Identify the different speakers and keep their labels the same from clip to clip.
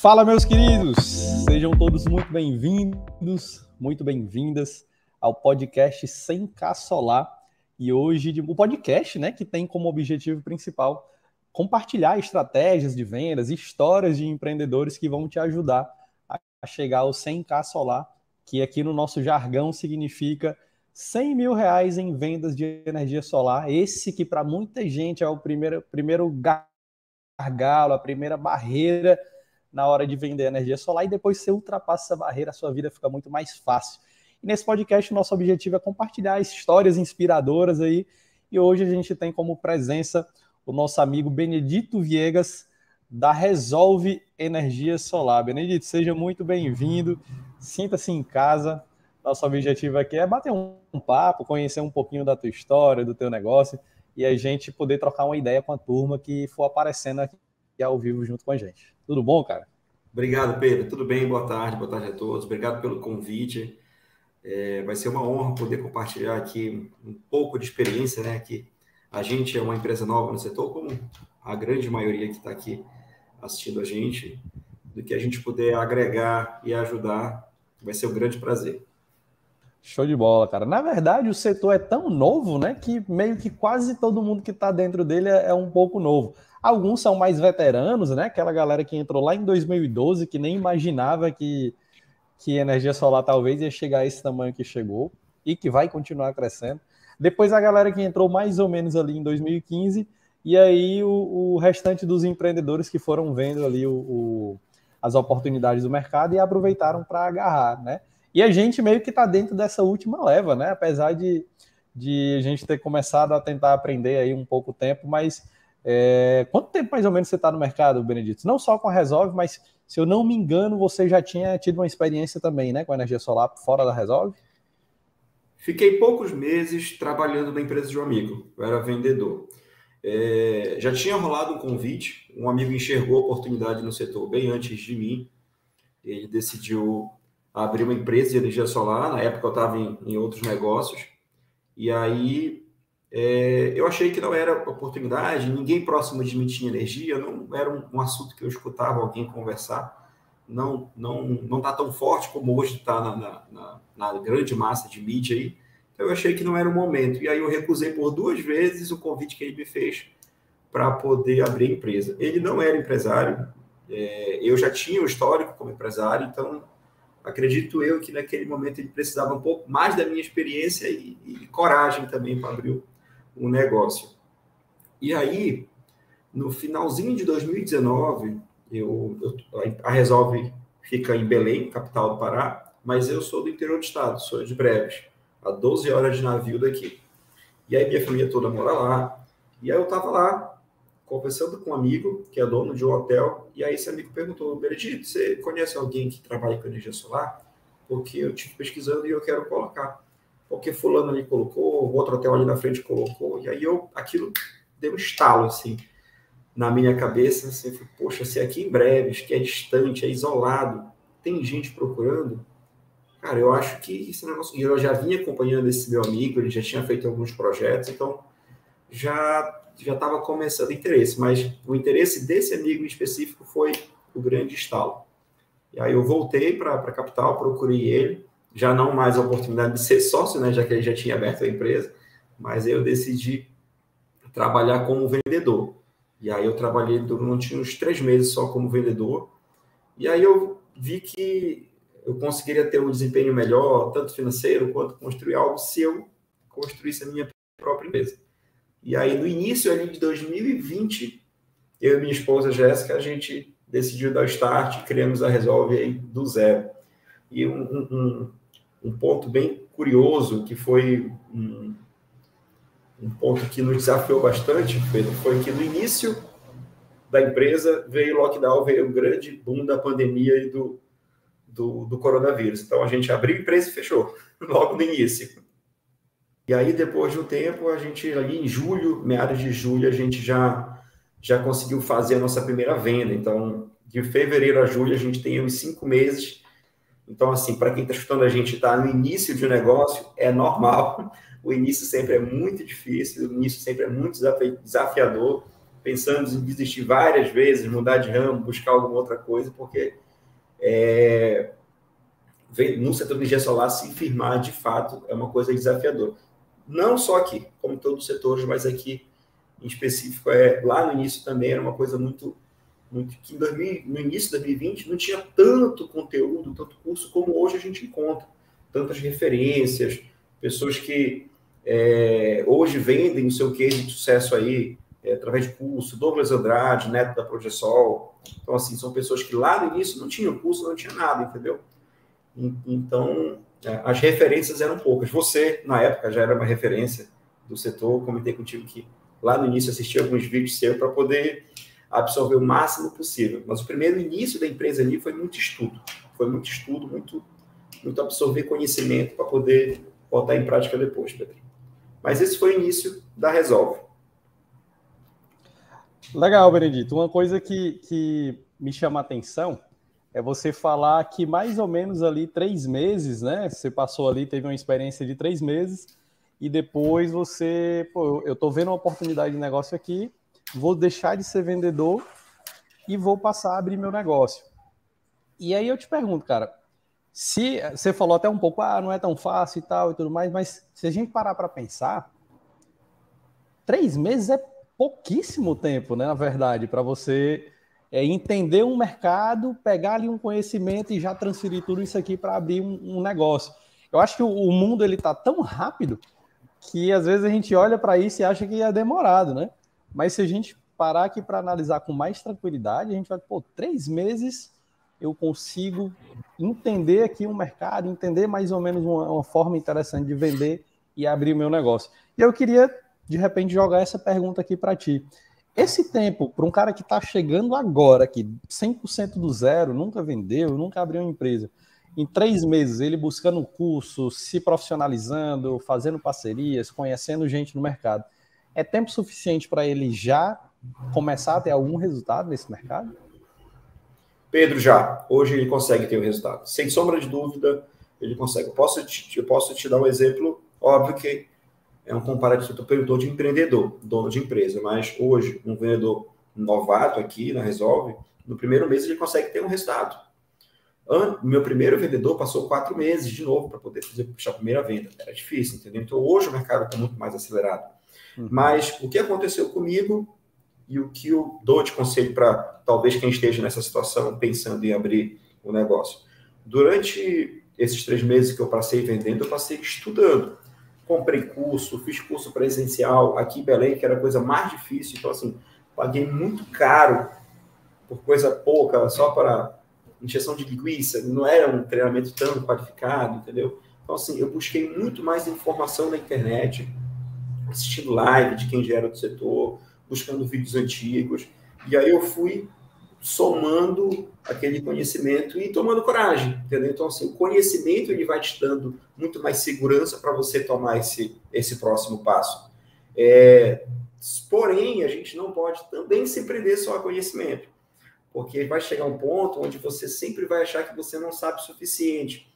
Speaker 1: Fala, meus queridos! Sejam todos muito bem-vindos, muito bem-vindas ao podcast 100K Solar. E hoje, o podcast, né, que tem como objetivo principal compartilhar estratégias de vendas, histórias de empreendedores que vão te ajudar a chegar ao 100K Solar, que aqui no nosso jargão significa 100 mil reais em vendas de energia solar. Esse que para muita gente é o primeiro, primeiro gargalo, a primeira barreira na hora de vender energia solar e depois você ultrapassa essa barreira, a sua vida fica muito mais fácil. E nesse podcast, o nosso objetivo é compartilhar histórias inspiradoras aí. E hoje a gente tem como presença o nosso amigo Benedito Viegas, da Resolve Energia Solar. Benedito, seja muito bem-vindo, sinta-se em casa. Nosso objetivo aqui é bater um, papo, conhecer um pouquinho da tua história, do teu negócio e a gente poder trocar uma ideia com a turma que for aparecendo aqui ao vivo junto com a gente. Tudo bom, cara?
Speaker 2: Obrigado, Pedro. Tudo bem? Boa tarde, boa tarde a todos. Obrigado pelo convite. É, vai ser uma honra poder compartilhar aqui um pouco de experiência, né? Que a gente é uma empresa nova no setor, como a grande maioria que está aqui assistindo a gente, do que a gente puder agregar e ajudar, vai ser um grande prazer.
Speaker 1: Show de bola, cara. Na verdade, o setor é tão novo, né, que meio que quase todo mundo que está dentro dele é, é um pouco novo. Alguns são mais veteranos, né? Aquela galera que entrou lá em 2012, que nem imaginava que, que energia solar talvez ia chegar a esse tamanho que chegou e que vai continuar crescendo. Depois a galera que entrou mais ou menos ali em 2015, e aí o, o restante dos empreendedores que foram vendo ali o, o, as oportunidades do mercado e aproveitaram para agarrar, né? E a gente meio que está dentro dessa última leva, né? Apesar de, de a gente ter começado a tentar aprender aí um pouco tempo, mas é, quanto tempo mais ou menos você está no mercado, Benedito? Não só com a Resolve, mas se eu não me engano, você já tinha tido uma experiência também, né, com a energia solar fora da Resolve?
Speaker 2: Fiquei poucos meses trabalhando na empresa de um amigo, eu era vendedor. É, já tinha rolado um convite, um amigo enxergou a oportunidade no setor bem antes de mim, ele decidiu abrir uma empresa de energia solar, na época eu estava em, em outros negócios, e aí é, eu achei que não era oportunidade, ninguém próximo de mim tinha energia, não era um, um assunto que eu escutava alguém conversar, não não não está tão forte como hoje está na, na, na, na, grande massa de mídia aí. Então eu achei que não era o momento. E aí eu recusei por duas vezes o convite que ele me fez para poder abrir a empresa. Ele não era empresário, é, eu já tinha o um histórico como empresário, então acredito eu que naquele momento ele precisava um pouco mais da minha experiência e, e coragem também para abrir um negócio. E aí, no finalzinho de 2019, eu, eu, a Resolve fica em Belém, capital do Pará, mas eu sou do interior do estado, sou de Breves, a 12 horas de navio daqui. E aí minha família toda mora lá. E aí eu estava lá, conversando com um amigo, que é dono de um hotel, e aí esse amigo perguntou, Benedito, você conhece alguém que trabalha com energia solar? Porque eu estive pesquisando e eu quero colocar porque fulano ali colocou, outro hotel ali na frente colocou, e aí eu, aquilo deu um estalo, assim, na minha cabeça, assim, falei, poxa, se aqui em Breves, que é distante, é isolado, tem gente procurando, cara, eu acho que esse negócio, e eu já vinha acompanhando esse meu amigo, ele já tinha feito alguns projetos, então já já estava começando interesse, mas o interesse desse amigo em específico foi o grande estalo. E aí eu voltei para a capital, procurei ele, já não mais a oportunidade de ser sócio, né, já que ele já tinha aberto a empresa, mas eu decidi trabalhar como vendedor. E aí eu trabalhei durante uns três meses só como vendedor, e aí eu vi que eu conseguiria ter um desempenho melhor, tanto financeiro quanto construir algo, se eu construísse a minha própria empresa. E aí, no início ali de 2020, eu e minha esposa Jéssica, a gente decidiu dar o start, criamos a Resolve aí do zero. E um, um, um ponto bem curioso, que foi um, um ponto que nos desafiou bastante, Pedro, foi que no início da empresa veio o lockdown, veio o grande boom da pandemia e do, do, do coronavírus. Então a gente abriu a empresa e fechou, logo no início. E aí, depois de um tempo, a gente, ali em julho, meados de julho, a gente já, já conseguiu fazer a nossa primeira venda. Então, de fevereiro a julho, a gente tem uns cinco meses então, assim, para quem está escutando a gente está no início de um negócio, é normal. O início sempre é muito difícil, o início sempre é muito desafiador, pensamos em desistir várias vezes, mudar de ramo, buscar alguma outra coisa, porque é, no setor de energia solar se firmar de fato é uma coisa desafiadora. Não só aqui, como todos os setores, mas aqui em específico, é, lá no início também era uma coisa muito, muito que 2000, no início de 2020 não tinha tanto conteúdo, tanto curso como hoje a gente encontra, tantas referências, pessoas que é, hoje vendem o seu case de sucesso aí é, através de curso, Douglas Andrade, neto da Progesol, então assim, são pessoas que lá no início não tinham curso, não tinha nada, entendeu? Então, as referências eram poucas. Você, na época, já era uma referência do setor, comentei contigo que lá no início assisti alguns vídeos seus para poder absorver o máximo possível. Mas o primeiro início da empresa ali foi muito estudo. Foi muito estudo, muito, muito absorver conhecimento para poder botar em prática depois, Pedro. Mas esse foi o início da Resolve.
Speaker 1: Legal, Benedito. Uma coisa que, que me chama a atenção é você falar que mais ou menos ali três meses, né? Você passou ali, teve uma experiência de três meses, e depois você, pô, eu tô vendo uma oportunidade de negócio aqui, vou deixar de ser vendedor e vou passar a abrir meu negócio. E aí eu te pergunto, cara, se você falou até um pouco, ah, não é tão fácil e tal e tudo mais, mas se a gente parar para pensar, três meses é pouquíssimo tempo, né? Na verdade, para você é entender um mercado, pegar ali um conhecimento e já transferir tudo isso aqui para abrir um, um, negócio. Eu acho que o, o mundo ele está tão rápido que às vezes a gente olha para isso e acha que é demorado, né? Mas se a gente parar aqui para analisar com mais tranquilidade, a gente vai, pô, três meses eu consigo entender aqui um mercado, entender mais ou menos uma, uma forma interessante de vender e abrir o meu negócio. E eu queria, de repente, jogar essa pergunta aqui para ti. Esse tempo, para um cara que está chegando agora aqui, 100% do zero, nunca vendeu, nunca abriu uma empresa, em três meses, ele buscando um curso, se profissionalizando, fazendo parcerias, conhecendo gente no mercado, é tempo suficiente para ele já começar a ter algum resultado nesse mercado?
Speaker 2: Pedro, já. Hoje ele consegue ter um resultado. Sem sombra de dúvida, ele consegue. Eu posso te, eu posso te dar um exemplo, óbvio que é um comparativo, estou perguntando de empreendedor, dono de empresa, mas hoje, um vendedor novato aqui na Resolve, no primeiro mês ele consegue ter um resultado. Meu primeiro vendedor passou quatro meses de novo para poder fazer puxar a primeira venda. Era difícil, entendeu? Então hoje o mercado está muito mais acelerado. Uhum. Mas o que aconteceu comigo e o que eu dou de conselho para talvez quem esteja nessa situação pensando em abrir o negócio. Durante esses três meses que eu passei vendendo, eu passei estudando comprei curso, fiz curso presencial aqui em Belém, que era a coisa mais difícil. Então, assim, paguei muito caro por coisa pouca, só para injeção de linguiça. Não era um treinamento tão qualificado, entendeu? Então, assim, eu busquei muito mais informação na internet, assistindo live de quem já era do setor, buscando vídeos antigos. E aí eu fui somando aquele conhecimento e tomando coragem, entendeu? Então, assim, o conhecimento ele vai te dando muito mais segurança para você tomar esse, esse próximo passo. É, porém, a gente não pode também se prender só a conhecimento, porque vai chegar um ponto onde você sempre vai achar que você não sabe o suficiente.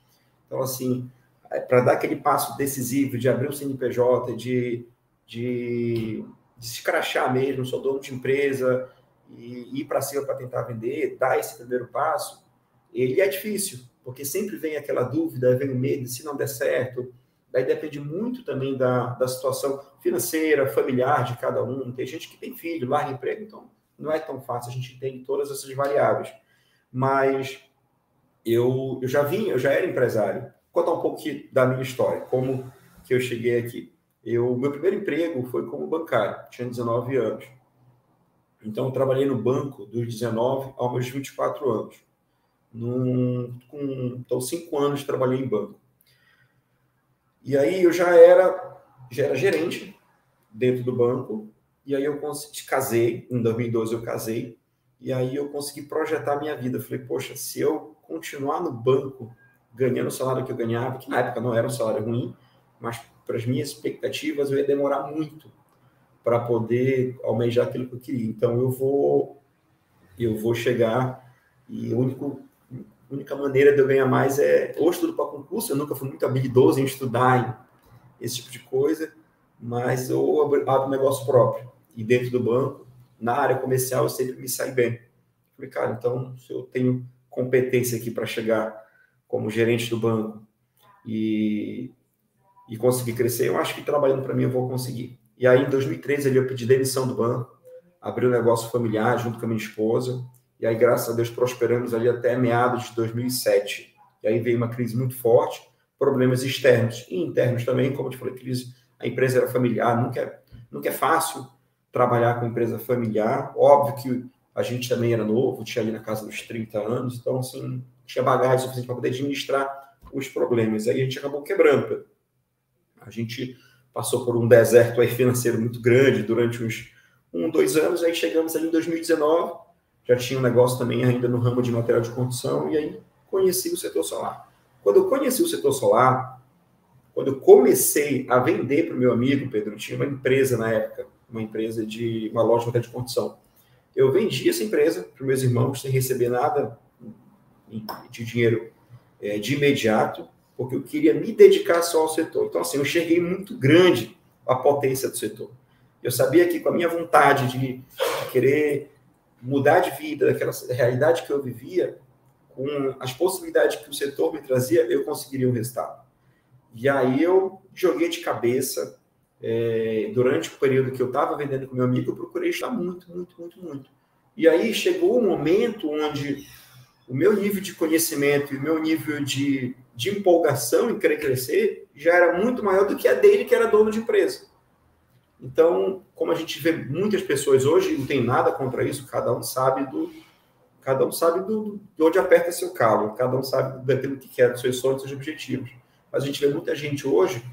Speaker 2: Então, assim, é, para dar aquele passo decisivo de abrir um CNPJ, de, de, de se crachar mesmo, sou dono de empresa, e ir para cima para tentar vender, dar esse primeiro passo, ele é difícil, porque sempre vem aquela dúvida, vem o medo, se não der certo. Daí depende muito também da, da situação financeira, familiar de cada um. Tem gente que tem filho, larga emprego, então não é tão fácil, a gente entende todas essas variáveis. Mas eu, eu já vim, eu já era empresário. Vou contar um pouco da minha história, como que eu cheguei aqui. Eu, meu primeiro emprego foi como bancário, tinha 19 anos. Então, eu trabalhei no banco dos 19 aos meus 24 anos. Num, com, então, cinco anos trabalhei em banco. E aí eu já era, já era gerente dentro do banco. E aí eu consegui, casei, em 2012 eu casei. E aí eu consegui projetar a minha vida. falei, poxa, se eu continuar no banco ganhando o salário que eu ganhava, que na época não era um salário ruim, mas para as minhas expectativas eu ia demorar muito para poder almejar aquilo que eu queria. Então eu vou eu vou chegar e a única maneira de eu ganhar mais é ou estudo para concurso, eu nunca fui muito habilidoso em estudar em esse tipo de coisa, mas eu abro um negócio próprio. E dentro do banco, na área comercial eu sempre me saí bem. Falei, cara, então se eu tenho competência aqui para chegar como gerente do banco e, e conseguir crescer, eu acho que trabalhando para mim eu vou conseguir. E aí, em 2013, ali, eu pedi demissão do banco, abri um negócio familiar junto com a minha esposa, e aí, graças a Deus, prosperamos ali até meados de 2007. E aí veio uma crise muito forte, problemas externos e internos também, como eu te falei, crise, a empresa era familiar, nunca é, nunca é fácil trabalhar com empresa familiar. Óbvio que a gente também era novo, tinha ali na casa dos 30 anos, então, assim, tinha bagagem suficiente para poder administrar os problemas. Aí a gente acabou quebrando. A gente passou por um deserto financeiro muito grande durante uns um, dois anos, aí chegamos ali em 2019, já tinha um negócio também ainda no ramo de material de construção, e aí conheci o setor solar. Quando eu conheci o setor solar, quando eu comecei a vender para o meu amigo, Pedro, tinha uma empresa na época, uma empresa de uma loja de material de construção. Eu vendi essa empresa para meus irmãos sem receber nada de dinheiro é, de imediato, porque eu queria me dedicar só ao setor. Então, assim, eu enxerguei muito grande a potência do setor. Eu sabia que com a minha vontade de querer mudar de vida, daquela realidade que eu vivia, com as possibilidades que o setor me trazia, eu conseguiria o resultado. E aí eu joguei de cabeça. É, durante o período que eu estava vendendo com meu amigo, eu procurei estar muito, muito, muito, muito. E aí chegou um momento onde o meu nível de conhecimento e o meu nível de, de empolgação em querer crescer já era muito maior do que a dele, que era dono de empresa. Então, como a gente vê muitas pessoas hoje, não tem nada contra isso, cada um sabe do cada um sabe do, de onde aperta seu calo, cada um sabe daquilo que quer, dos seus sonhos, dos seus objetivos. Mas a gente vê muita gente hoje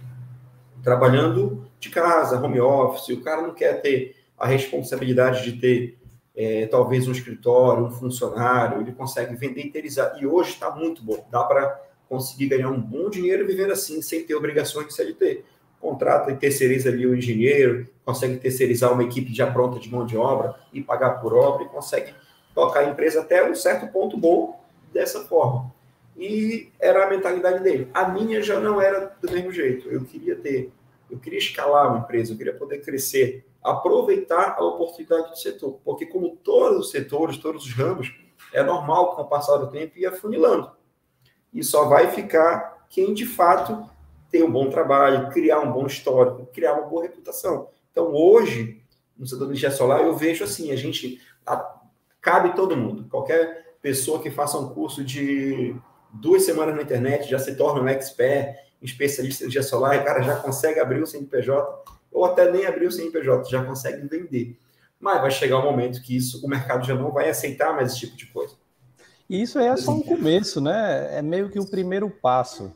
Speaker 2: trabalhando de casa, home office, o cara não quer ter a responsabilidade de ter é, talvez um escritório, um funcionário, ele consegue vender e terizar. E hoje está muito bom. Dá para conseguir ganhar um bom dinheiro vivendo assim, sem ter obrigações de CLT. Contrata e terceiriza ali o engenheiro, consegue terceirizar uma equipe já pronta de mão de obra e pagar por obra e consegue tocar a empresa até um certo ponto bom dessa forma. E era a mentalidade dele. A minha já não era do mesmo jeito. Eu queria ter, eu queria escalar uma empresa, eu queria poder crescer aproveitar a oportunidade do setor, porque como todos os setores, todos os ramos, é normal com o passar do tempo ir afunilando. E só vai ficar quem de fato tem um bom trabalho, criar um bom histórico, criar uma boa reputação. Então hoje, no setor de energia solar, eu vejo assim, a gente a, cabe todo mundo, qualquer pessoa que faça um curso de duas semanas na internet já se torna um expert, um especialista em energia solar, e cara já consegue abrir o CNPJ ou até nem abrir o CNPJ, já consegue vender. Mas vai chegar um momento que isso, o mercado já não vai aceitar mais esse tipo de coisa.
Speaker 1: E isso é só um começo, né? É meio que o primeiro passo.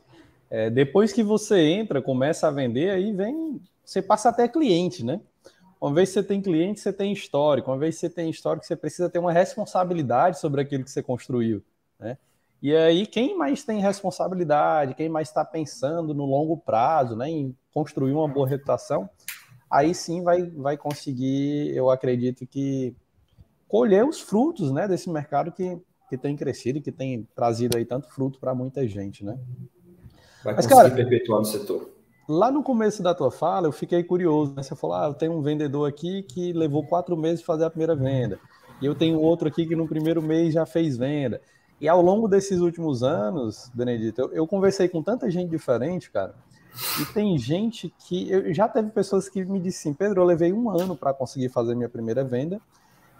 Speaker 1: É, depois que você entra, começa a vender, aí vem, você passa até cliente, né? Uma vez que você tem cliente, você tem histórico. Uma vez que você tem histórico, você precisa ter uma responsabilidade sobre aquilo que você construiu, né? E aí, quem mais tem responsabilidade, quem mais está pensando no longo prazo, né, em construir uma boa reputação, aí sim vai, vai conseguir, eu acredito que, colher os frutos né, desse mercado que, que tem crescido e que tem trazido aí tanto fruto para muita gente. Né?
Speaker 2: Vai Mas, conseguir cara, perpetuar no setor.
Speaker 1: Lá no começo da tua fala, eu fiquei curioso. Né? Você falou: ah, eu tenho um vendedor aqui que levou quatro meses para fazer a primeira venda. E eu tenho outro aqui que no primeiro mês já fez venda. E ao longo desses últimos anos, Benedito, eu, eu, conversei com tanta gente diferente, cara. E tem gente que. Eu, já teve pessoas que me disseram Pedro, eu levei um ano para conseguir fazer minha primeira venda.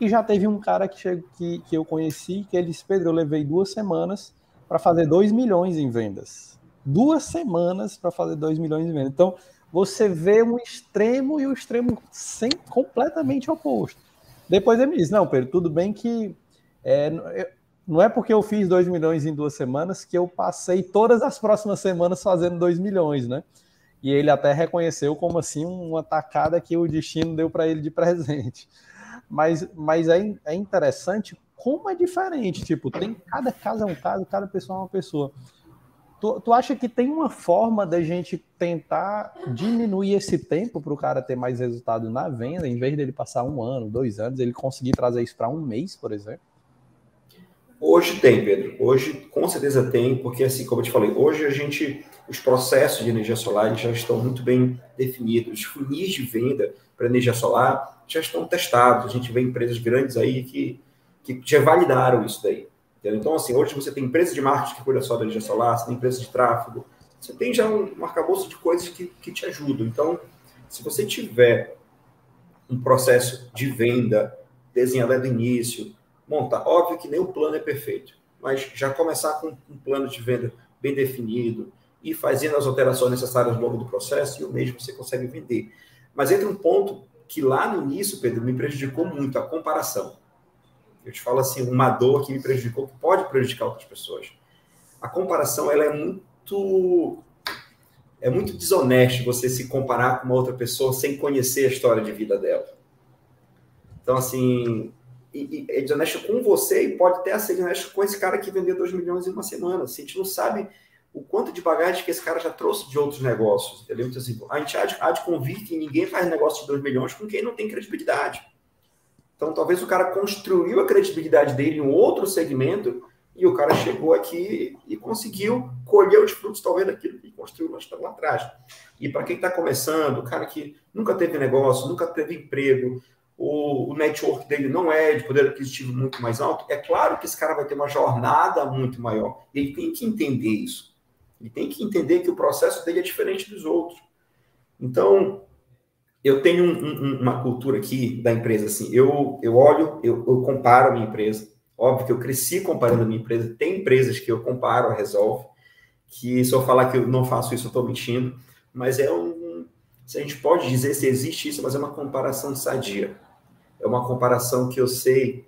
Speaker 1: E já teve um cara que, chegou, que, que eu conheci que ele disse: Pedro, eu levei duas semanas para fazer 2 milhões em vendas. Duas semanas para fazer 2 milhões em vendas. Então, você vê um extremo e o um extremo sem, completamente oposto. Depois ele me disse: Não, Pedro, tudo bem que. É, não é porque eu fiz 2 milhões em duas semanas que eu passei todas as próximas semanas fazendo 2 milhões, né? E ele até reconheceu como assim uma tacada que o destino deu para ele de presente. Mas, mas é, é interessante como é diferente. Tipo, tem cada caso é um caso, cada pessoa é uma pessoa. Tu, tu acha que tem uma forma da gente tentar diminuir esse tempo para o cara ter mais resultado na venda, em vez dele passar um ano, dois anos, ele conseguir trazer isso para um mês, por exemplo?
Speaker 2: Hoje tem, Pedro. Hoje, com certeza tem, porque assim, como eu te falei, hoje a gente, os processos de energia solar já estão muito bem definidos. Os funis de venda para energia solar já estão testados. A gente vê empresas grandes aí que, que já validaram isso daí. Entendeu? Então, assim, hoje você tem empresa de marketing que cuida só da energia solar, você tem empresa de tráfego, você tem já um arcabouço de coisas que, que te ajudam. Então, se você tiver um processo de venda desenhado do início, montar, óbvio que nem o plano é perfeito, mas já começar com um plano de venda bem definido e fazendo as alterações necessárias ao longo do processo, e o mesmo você consegue vender. Mas entra um ponto que lá no início, Pedro, me prejudicou muito, a comparação. Eu te falo assim, uma dor que me prejudicou, que pode prejudicar outras pessoas. A comparação, ela é muito é muito desonesto você se comparar com uma outra pessoa sem conhecer a história de vida dela. Então, assim, e, e é desonesto com você e pode até ser desonesto com esse cara que vendeu 2 milhões em uma semana. Assim, a gente não sabe o quanto de bagagem que esse cara já trouxe de outros negócios. Entendeu? Então, assim, a gente há de, há de convir que ninguém faz negócio de 2 milhões com quem não tem credibilidade. Então, talvez o cara construiu a credibilidade dele em outro segmento e o cara chegou aqui e conseguiu colher os frutos, talvez, daquilo que construiu lá atrás. E para quem está começando, o cara que nunca teve negócio, nunca teve emprego, o, o, network dele não é de poder aquisitivo muito mais alto, é claro que esse cara vai ter uma jornada muito maior. Ele tem que entender isso. Ele tem que entender que o processo dele é diferente dos outros. Então, eu tenho um, um, uma cultura aqui da empresa assim. Eu, eu olho, eu, eu, comparo a minha empresa. Óbvio que eu cresci comparando a minha empresa. Tem empresas que eu comparo a Resolve, que se eu falar que eu não faço isso, eu estou mentindo. Mas é um. Se a gente pode dizer se existe isso, mas é uma comparação sadia. É uma comparação que eu sei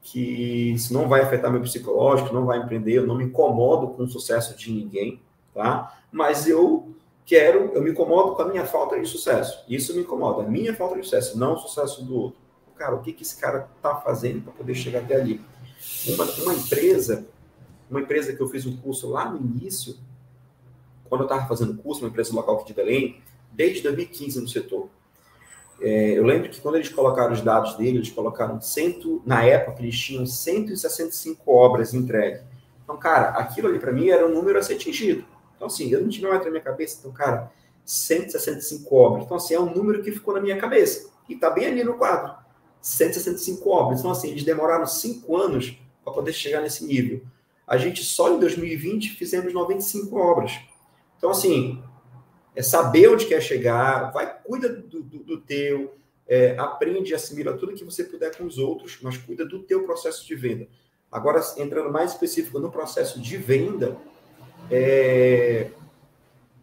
Speaker 2: que isso não vai afetar meu psicológico, não vai empreender, eu não me incomodo com o sucesso de ninguém, tá? Mas eu quero, eu me incomodo com a minha falta de sucesso. Isso me incomoda, a minha falta de sucesso, não o sucesso do outro. Cara, o que, que esse cara está fazendo para poder chegar até ali? Uma, uma empresa, uma empresa que eu fiz um curso lá no início, quando eu estava fazendo curso, uma empresa local aqui de Belém, desde 2015 no setor. É, eu lembro que quando eles colocaram os dados dele, eles colocaram cento, na época eles tinham 165 obras entregues. Então, cara, aquilo ali para mim era um número a ser atingido. Então, assim, eu não tinha mais na minha cabeça. Então, cara, 165 obras. Então, assim, é um número que ficou na minha cabeça. E tá bem ali no quadro. 165 obras. Então, assim, eles demoraram cinco anos para poder chegar nesse nível. A gente só em 2020 fizemos 95 obras. Então, assim, é saber onde quer chegar, vai, cuida do, do, do teu, é, aprende assimila tudo que você puder com os outros, mas cuida do teu processo de venda. Agora, entrando mais específico no processo de venda, é,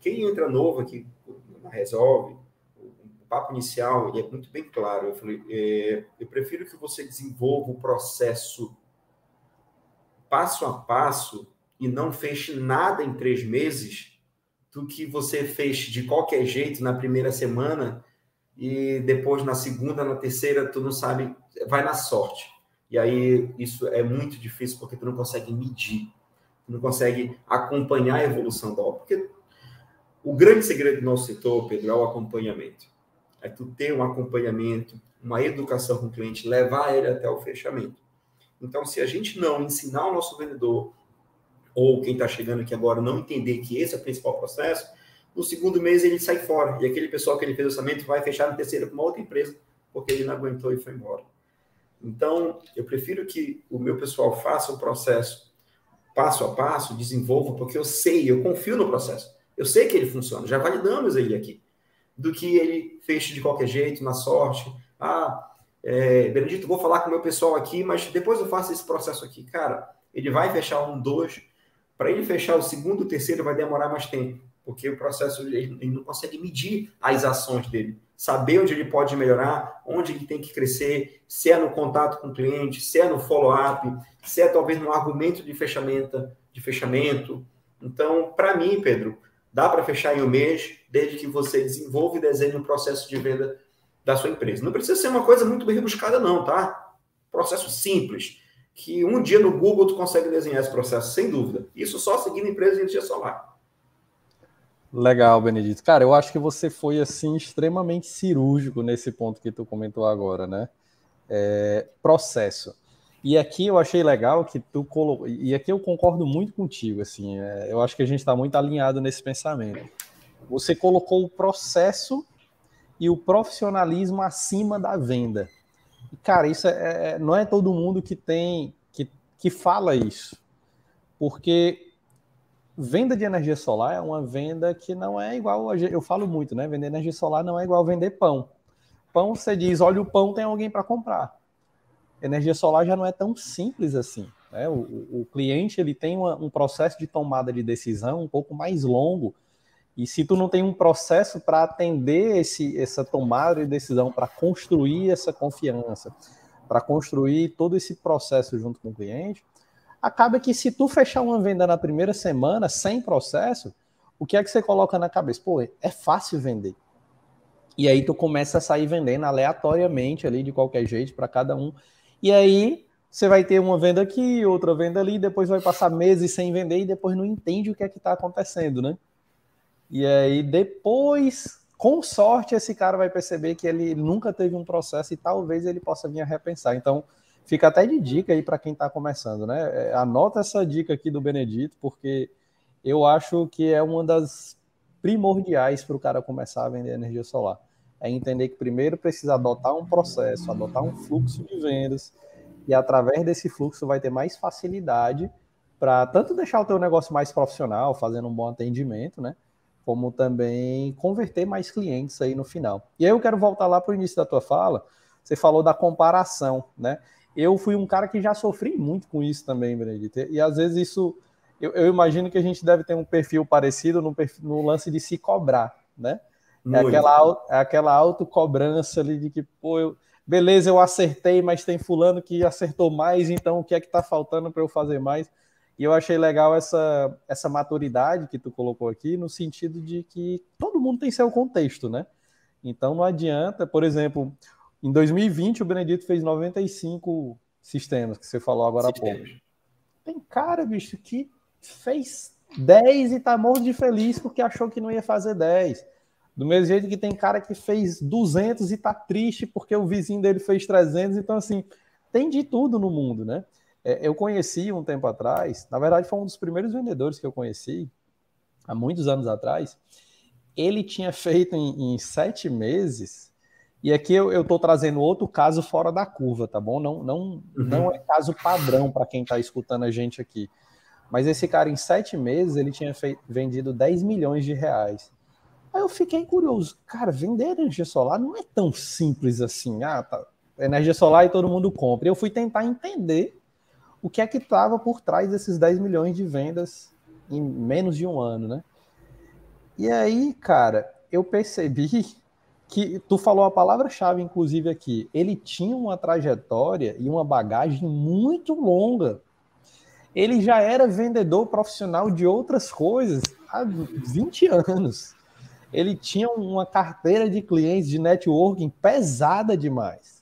Speaker 2: quem entra novo aqui na Resolve, o papo inicial ele é muito bem claro. Eu falei, é, eu prefiro que você desenvolva o processo passo a passo e não feche nada em três meses do que você feche de qualquer jeito na primeira semana e depois na segunda, na terceira, tu não sabe, vai na sorte. E aí isso é muito difícil porque tu não consegue medir não consegue acompanhar a evolução da obra. Porque o grande segredo do nosso setor, Pedro, é o acompanhamento. É tu ter um acompanhamento, uma educação com o cliente, levar ele até o fechamento. Então, se a gente não ensinar o nosso vendedor, ou quem está chegando aqui agora, não entender que esse é o principal processo, no segundo mês ele sai fora. E aquele pessoal que ele fez o orçamento vai fechar no terceiro com uma outra empresa, porque ele não aguentou e foi embora. Então, eu prefiro que o meu pessoal faça o processo passo a passo, desenvolvo, porque eu sei, eu confio no processo. Eu sei que ele funciona, já validamos ele aqui. Do que ele feche de qualquer jeito, na sorte. Ah, é, Benedito, vou falar com o meu pessoal aqui, mas depois eu faço esse processo aqui. Cara, ele vai fechar um, dois. Para ele fechar o segundo, o terceiro, vai demorar mais tempo, porque o processo ele, ele não consegue medir as ações dele saber onde ele pode melhorar, onde ele tem que crescer, se é no contato com o cliente, se é no follow-up, se é talvez no argumento de fechamento, de fechamento. Então, para mim, Pedro, dá para fechar em um mês, desde que você desenvolva e desenhe um processo de venda da sua empresa. Não precisa ser uma coisa muito bem rebuscada, não, tá? Processo simples, que um dia no Google tu consegue desenhar esse processo, sem dúvida. Isso só seguindo empresa de energia solar.
Speaker 1: Legal, Benedito. Cara, eu acho que você foi assim extremamente cirúrgico nesse ponto que tu comentou agora, né? É, processo. E aqui eu achei legal que tu colocou, e aqui eu concordo muito contigo, assim, é, eu acho que a gente está muito alinhado nesse pensamento. Você colocou o processo e o profissionalismo acima da venda. Cara, isso é, é, não é todo mundo que tem, que, que fala isso. Porque venda de energia solar é uma venda que não é igual, eu falo muito, né? Vender energia solar não é igual vender pão. Pão, você diz, olha o pão, tem alguém para comprar energia solar já não é tão simples assim. Né? O, o, cliente ele tem uma, um processo de tomada de decisão um pouco mais longo. E se tu não tem um processo para atender esse, essa tomada de decisão, para construir essa confiança, para construir todo esse processo junto com o cliente, acaba que se tu fechar uma venda na primeira semana sem processo, o que é que você coloca na cabeça? Pô, é fácil vender. E aí tu começa a sair vendendo aleatoriamente ali de qualquer jeito para cada um. E aí você vai ter uma venda aqui, outra venda ali, depois vai passar meses sem vender e depois não entende o que é que está acontecendo, né? E aí depois, com sorte, esse cara vai perceber que ele nunca teve um processo e talvez ele possa vir a repensar. Então, fica até de dica aí para quem está começando, né? É, anota essa dica aqui do Benedito, porque eu acho que é uma das primordiais para o cara começar a vender energia solar é entender que primeiro precisa adotar um processo, adotar um fluxo de vendas, e através desse fluxo vai ter mais facilidade para tanto deixar o teu negócio mais profissional, fazendo um bom atendimento, né? Como também converter mais clientes aí no final. E aí eu quero voltar lá para o início da tua fala. Você falou da comparação, né? Eu fui um cara que já sofri muito com isso também, Benedito. E às vezes isso, eu, eu imagino que a gente deve ter um perfil parecido no, perfil, no lance de se cobrar, né? É aquela, é aquela autocobrança ali de que, pô, eu, beleza, eu acertei, mas tem fulano que acertou mais, então o que é que tá faltando para eu fazer mais? E eu achei legal essa, essa maturidade que tu colocou aqui, no sentido de que todo mundo tem seu contexto, né? Então não adianta, por exemplo, em 2020 o Benedito fez 95 sistemas, que você falou agora sistemas. há pouco. Tem cara, bicho, que fez 10 e tá morto de feliz porque achou que não ia fazer 10. Do mesmo jeito que tem cara que fez 200 e tá triste porque o vizinho dele fez 300. Então, assim, tem de tudo no mundo, né? É, eu conheci um tempo atrás, na verdade, foi um dos primeiros vendedores que eu conheci, há muitos anos atrás. Ele tinha feito em, em sete meses, e aqui eu estou trazendo outro caso fora da curva, tá bom? Não, não, uhum. não é caso padrão para quem está escutando a gente aqui. Mas esse cara, em sete meses, ele tinha feito, vendido 10 milhões de reais. Aí eu fiquei curioso, cara, vender energia solar não é tão simples assim. Ah, tá, energia solar e todo mundo compra. Eu fui tentar entender o que é que estava por trás desses 10 milhões de vendas em menos de um ano, né? E aí, cara, eu percebi que tu falou a palavra-chave, inclusive, aqui. Ele tinha uma trajetória e uma bagagem muito longa. Ele já era vendedor profissional de outras coisas há 20 anos ele tinha uma carteira de clientes de networking pesada demais.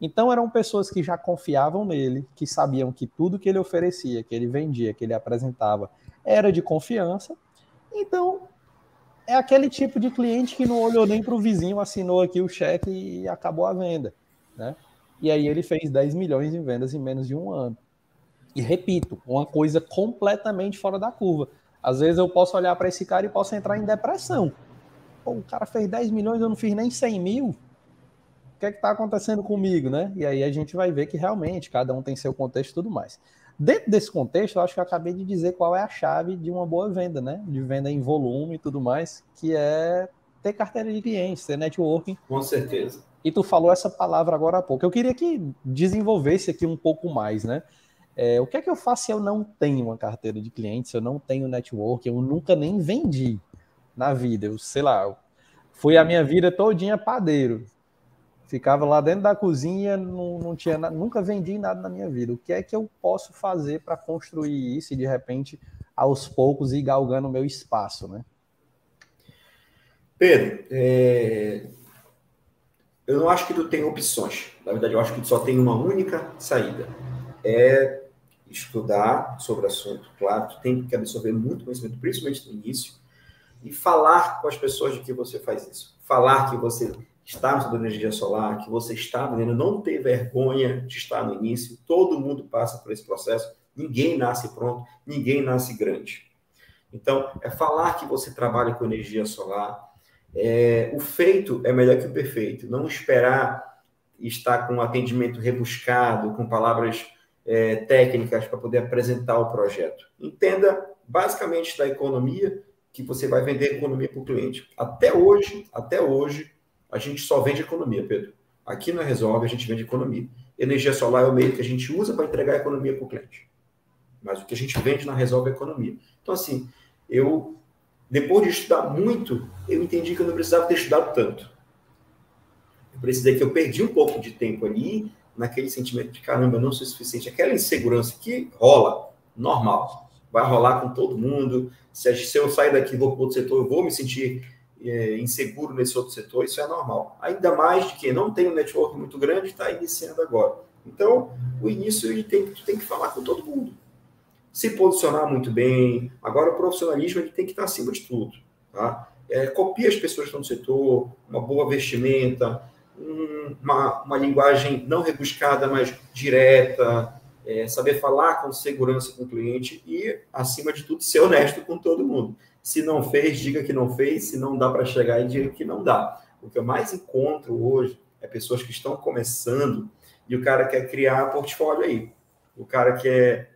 Speaker 1: Então eram pessoas que já confiavam nele, que sabiam que tudo que ele oferecia, que ele vendia, que ele apresentava, era de confiança. Então é aquele tipo de cliente que não olhou nem para o vizinho, assinou aqui o cheque e acabou a venda, né? E aí ele fez 10 milhões em vendas em menos de um ano. E repito, uma coisa completamente fora da curva. Às vezes eu posso olhar para esse cara e posso entrar em depressão, Pô, o cara fez 10 milhões, eu não fiz nem 100 mil. O que é que está acontecendo comigo, né? E aí a gente vai ver que realmente cada um tem seu contexto e tudo mais. Dentro desse contexto, eu acho que eu acabei de dizer qual é a chave de uma boa venda, né? De venda em volume e tudo mais, que é ter carteira de clientes, ter networking.
Speaker 2: Com certeza.
Speaker 1: E tu falou essa palavra agora há pouco. Eu queria que desenvolvesse aqui um pouco mais, né? É, o que é que eu faço se eu não tenho uma carteira de clientes, se eu não tenho network, eu nunca nem vendi? na vida. Eu sei lá, fui a minha vida todinha padeiro. Ficava lá dentro da cozinha, não, não tinha nunca vendi nada na minha vida. O que é que eu posso fazer para construir isso e de repente, aos poucos, ir galgando o meu espaço, né?
Speaker 2: Pedro, é... eu não acho que tu tem opções. Na verdade, eu acho que tu só tem uma única saída. É estudar sobre o assunto. Claro, tu tem que absorver muito conhecimento, principalmente no início, e falar com as pessoas de que você faz isso. Falar que você está de energia solar, que você está vendendo, não ter vergonha de estar no início. Todo mundo passa por esse processo. Ninguém nasce pronto, ninguém nasce grande. Então, é falar que você trabalha com energia solar. É, o feito é melhor que o perfeito. Não esperar estar com um atendimento rebuscado, com palavras é, técnicas para poder apresentar o projeto. Entenda basicamente da economia que você vai vender economia para o cliente. Até hoje, até hoje, a gente só vende economia, Pedro. Aqui na Resolve a gente vende economia. Energia solar é o meio que a gente usa para entregar economia para o cliente. Mas o que a gente vende na Resolve é economia. Então, assim, eu, depois de estudar muito, eu entendi que eu não precisava ter estudado tanto. Eu precisei que eu perdi um pouco de tempo ali, naquele sentimento de caramba, eu não sou suficiente. Aquela insegurança que rola, normal. Vai rolar com todo mundo. Se, eu sair daqui e vou para outro setor, eu vou me sentir é, inseguro nesse outro setor, isso é normal. Ainda mais de que não tem um network muito grande está iniciando agora. Então, o início ele tem, tu tem que falar com todo mundo. Se posicionar muito bem. Agora, o profissionalismo ele tem que estar acima de tudo. Tá? É, copia as pessoas que estão no setor, uma boa vestimenta, um, uma, uma linguagem não rebuscada, mas direta, é, saber falar com segurança com o cliente e, acima de tudo, ser honesto com todo mundo. Se não fez, diga que não fez. Se não dá para chegar, diga que não dá. O que eu mais encontro hoje é pessoas que estão começando e o cara quer criar portfólio aí. O cara quer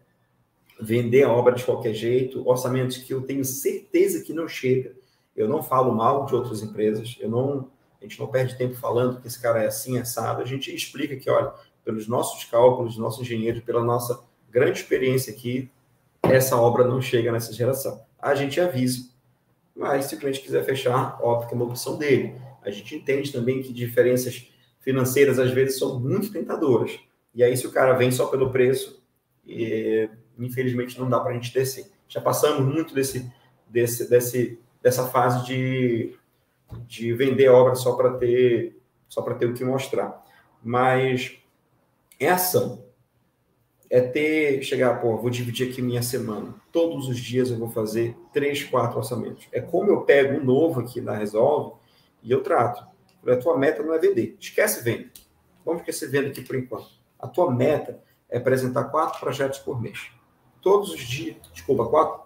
Speaker 2: vender a obra de qualquer jeito, orçamentos que eu tenho certeza que não chega. Eu não falo mal de outras empresas, eu não, a gente não perde tempo falando que esse cara é assim, assado. A gente explica que, olha, pelos nossos cálculos, nossos engenheiros, pela nossa grande experiência aqui, essa obra não chega nessa geração a gente avisa. Mas se o cliente quiser fechar, óbvio que é uma opção dele. A gente entende também que diferenças financeiras às vezes são muito tentadoras. E aí, se o cara vem só pelo preço, e, infelizmente não dá para a gente descer. Já passamos muito desse, desse, desse, dessa fase de, de vender obra só para ter só para ter o que mostrar. Mas essa é ter, chegar, pô, vou dividir aqui minha semana. Todos os dias eu vou fazer três, quatro orçamentos. É como eu pego um novo aqui na Resolve e eu trato. A tua meta não é vender. Esquece venda. Vamos esquecer venda aqui por enquanto. A tua meta é apresentar quatro projetos por mês. Todos os dias, desculpa, quatro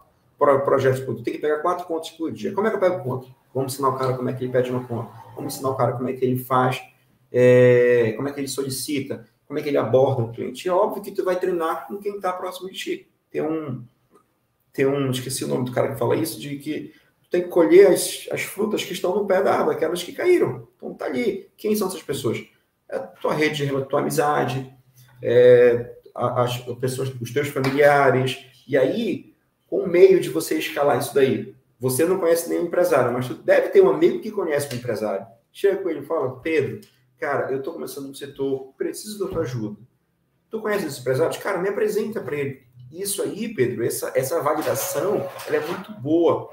Speaker 2: projetos por dia. Tem que pegar quatro contas por dia. Como é que eu pego conta? Vamos ensinar o cara como é que ele pede uma conta. Vamos ensinar o cara como é que ele faz, é, como é que ele solicita como é que ele aborda o cliente. É óbvio que tu vai treinar com quem está próximo de ti. Tem um, tem um, esqueci o nome do cara que fala isso, de que tu tem que colher as, as frutas que estão no pé da árvore, aquelas que caíram. Então tá ali. Quem são essas pessoas? É a tua rede de tua amizade, é, as pessoas, os teus familiares. E aí, com o meio de você escalar isso daí, você não conhece nenhum empresário, mas tu deve ter um amigo que conhece um empresário. Chega com ele e fala, Pedro, Cara, eu estou começando no setor, preciso da tua ajuda. Tu conhece esses empresários? Cara, me apresenta para ele. Isso aí, Pedro, essa, essa validação, ela é muito boa.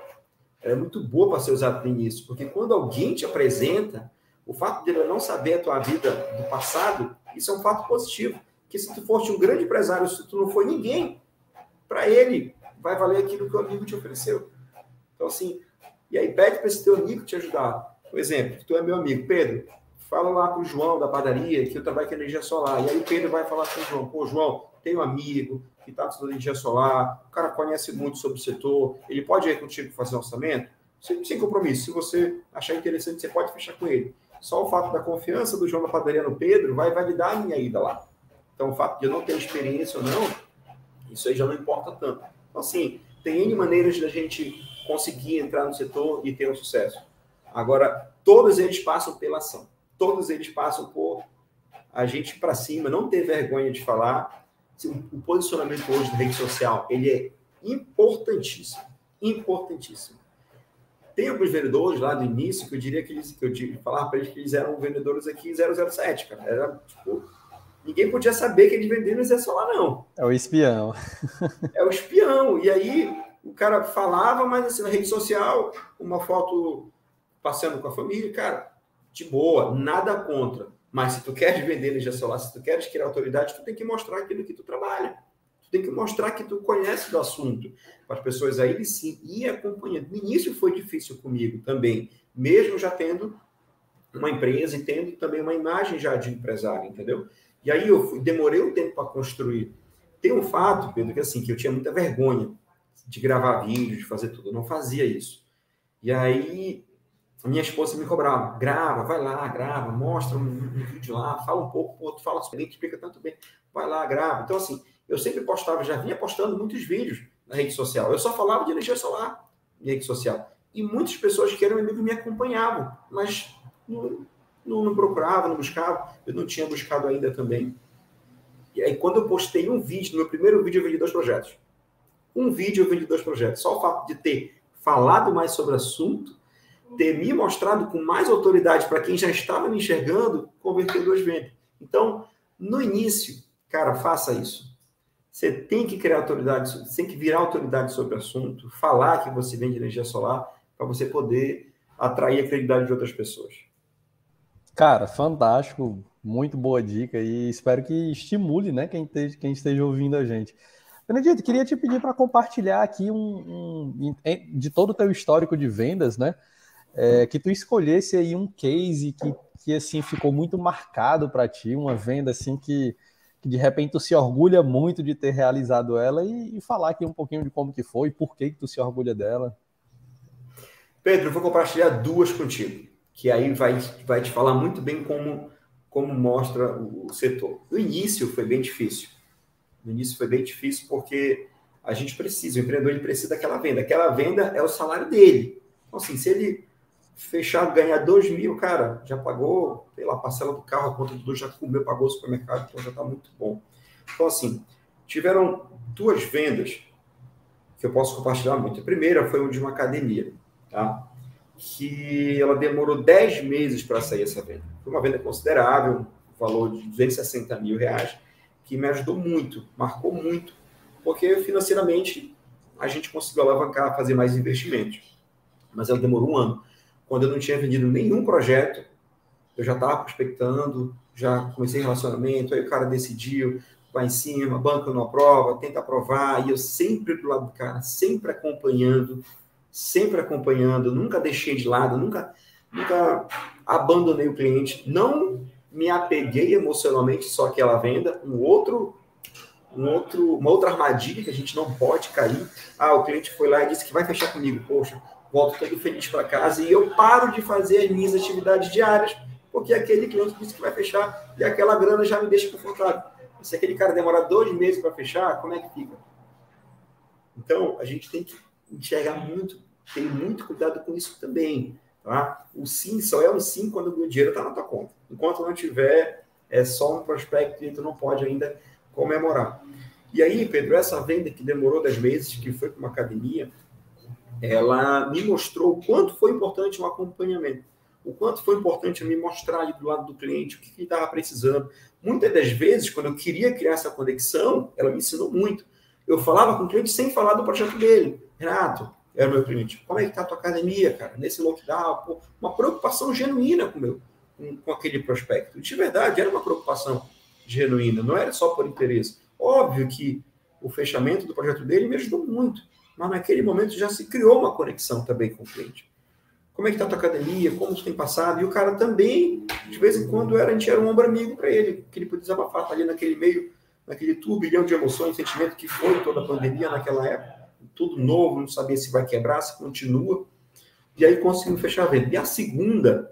Speaker 2: Ela é muito boa para ser usada no início, porque quando alguém te apresenta, o fato dele não saber a tua vida do passado, isso é um fato positivo. Que se tu fosse um grande empresário, se tu não foi ninguém, para ele vai valer aquilo que o amigo te ofereceu. Então, assim, e aí pede para esse teu amigo te ajudar. Por exemplo, tu é meu amigo, Pedro, fala lá para o João da padaria que eu trabalho com energia solar. E aí o Pedro vai falar com o João, pô, João, tem um amigo que está estudando energia solar, o cara conhece muito sobre o setor, ele pode ir contigo fazer um orçamento? Sem, sem compromisso. Se você achar interessante, você pode fechar com ele. Só o fato da confiança do João da padaria no Pedro vai validar a minha ida lá. Então, o fato de eu não ter experiência ou não, isso aí já não importa tanto. Então, assim, tem N maneiras da gente conseguir entrar no setor e ter um sucesso. Agora, todos eles passam pela ação todos eles passam por a gente para cima, não ter vergonha de falar. O posicionamento hoje da rede social, ele é importantíssimo, importantíssimo. Tem alguns vendedores lá do início que eu diria que eles, que eu falar para eles que eles eram vendedores aqui 007, cara. Era tipo, ninguém podia saber que eles vendiam no Zé Solar, não.
Speaker 1: É o espião.
Speaker 2: É o espião. E aí o cara falava, mas assim, na rede social, uma foto passeando com a família, cara, de boa, nada contra. Mas se tu queres vender energia solar, se tu queres criar autoridade, tu tem que mostrar aquilo que tu trabalha. Tu tem que mostrar que tu conhece do assunto. Para as pessoas aí sim ir acompanhando. No início foi difícil comigo também, mesmo já tendo uma empresa e tendo também uma imagem já de empresário, entendeu? E aí eu fui, demorei um tempo para construir. Tem um fato, Pedro, que assim, que eu tinha muita vergonha de gravar vídeo, de fazer tudo. Eu não fazia isso. E aí minha esposa me cobrava, grava, vai lá, grava, mostra um, um vídeo lá, fala um pouco, tu fala super bem, explica tanto bem, vai lá, grava. Então, assim, eu sempre postava, já vinha postando muitos vídeos na rede social. Eu só falava de energia solar na rede social. E muitas pessoas que eram amigos me acompanhavam, mas não, não, não procuravam, não buscavam. Eu não tinha buscado ainda também. E aí, quando eu postei um vídeo, no meu primeiro vídeo eu vendi dois projetos. Um vídeo eu vendi dois projetos. Só o fato de ter falado mais sobre o assunto, ter me mostrado com mais autoridade para quem já estava me enxergando, converteu duas vendas. Então, no início, cara, faça isso. Você tem que criar autoridade, você tem que virar autoridade sobre o assunto, falar que você vende energia solar, para você poder atrair a credibilidade de outras pessoas.
Speaker 1: Cara, fantástico, muito boa dica e espero que estimule, né, quem, esteja, quem esteja ouvindo a gente. Benedito, queria te pedir para compartilhar aqui um, um, de todo o teu histórico de vendas, né? É, que tu escolhesse aí um case que, que assim ficou muito marcado para ti, uma venda assim que, que, de repente tu se orgulha muito de ter realizado ela e, e, falar aqui um pouquinho de como que foi, por que, que tu se orgulha dela.
Speaker 2: Pedro, vou compartilhar duas contigo, que aí vai, vai te falar muito bem como, como mostra o setor. O início foi bem difícil. No início foi bem difícil porque a gente precisa, o empreendedor ele precisa daquela venda. Aquela venda é o salário dele. Então, assim, se ele fechar, ganhar dois mil, cara, já pagou, pela parcela do carro, a conta do já comeu, pagou o supermercado, então já está muito bom. Então, assim, tiveram duas vendas que eu posso compartilhar muito. A primeira foi de uma academia, tá? Que ela demorou 10 meses para sair essa venda. Foi uma venda considerável, valor de 260 mil reais que me ajudou muito, marcou muito, porque financeiramente a gente conseguiu alavancar, fazer mais investimentos. Mas ela demorou um ano. Quando eu não tinha vendido nenhum projeto, eu já estava prospectando, já comecei relacionamento, aí o cara decidiu, vai em cima, banco não aprova, tenta aprovar, e eu sempre do lado do cara, sempre acompanhando, sempre acompanhando, nunca deixei de lado, nunca, nunca abandonei o cliente, não me apeguei emocionalmente só àquela venda, um outro, um outro, uma outra armadilha que a gente não pode cair. Ah, o cliente foi lá e disse que vai fechar comigo. Poxa, volto todo feliz para casa e eu paro de fazer as minhas atividades diárias porque aquele cliente disse que vai fechar e aquela grana já me deixa confortável. Se aquele cara demorar dois meses para fechar, como é que fica? Então, a gente tem que enxergar muito, ter muito cuidado com isso também. Tá? O sim só é um sim quando o dinheiro está na tua conta. Enquanto não tiver, é só um prospecto e tu não pode ainda comemorar. E aí, Pedro, essa venda que demorou 10 meses, que foi para uma academia, ela me mostrou o quanto foi importante o acompanhamento. O quanto foi importante me mostrar ali do lado do cliente o que ele estava precisando. Muitas das vezes, quando eu queria criar essa conexão, ela me ensinou muito. Eu falava com o cliente sem falar do projeto dele. Renato, era meu cliente. Como é que tá a tua academia, cara? Nesse lockdown, pô, uma preocupação genuína com meu, com, com, aquele prospecto. De verdade, era uma preocupação genuína, não era só por interesse. Óbvio que o fechamento do projeto dele me ajudou muito, mas naquele momento já se criou uma conexão também com o cliente. Como é que tá a tua academia? Como você tem passado? E o cara também, de vez em quando, era, a gente era um ombro amigo para ele, que ele podia desabafar, tá ali naquele meio, naquele turbilhão de emoções, sentimento que foi toda a pandemia naquela época tudo novo, não sabia se vai quebrar, se continua. E aí conseguimos fechar a venda. E a segunda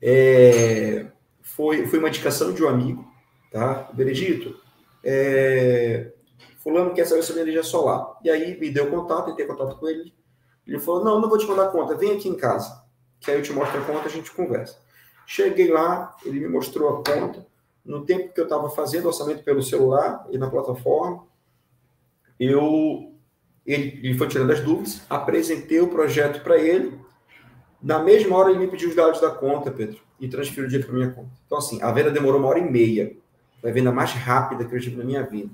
Speaker 2: é, foi, foi uma indicação de um amigo, tá? Benedito, é, fulano quer saber sobre energia solar. E aí me deu contato, tentei contato com ele. Ele falou, não, não vou te mandar conta, vem aqui em casa. Que aí eu te mostro a conta, a gente conversa. Cheguei lá, ele me mostrou a conta. No tempo que eu estava fazendo orçamento pelo celular e na plataforma, eu ele, ele foi tirando as dúvidas, apresentei o projeto para ele. Na mesma hora, ele me pediu os dados da conta, Pedro, e transferiu o dinheiro para minha conta. Então, assim, a venda demorou uma hora e meia. Foi a venda mais rápida que eu tive na minha vida.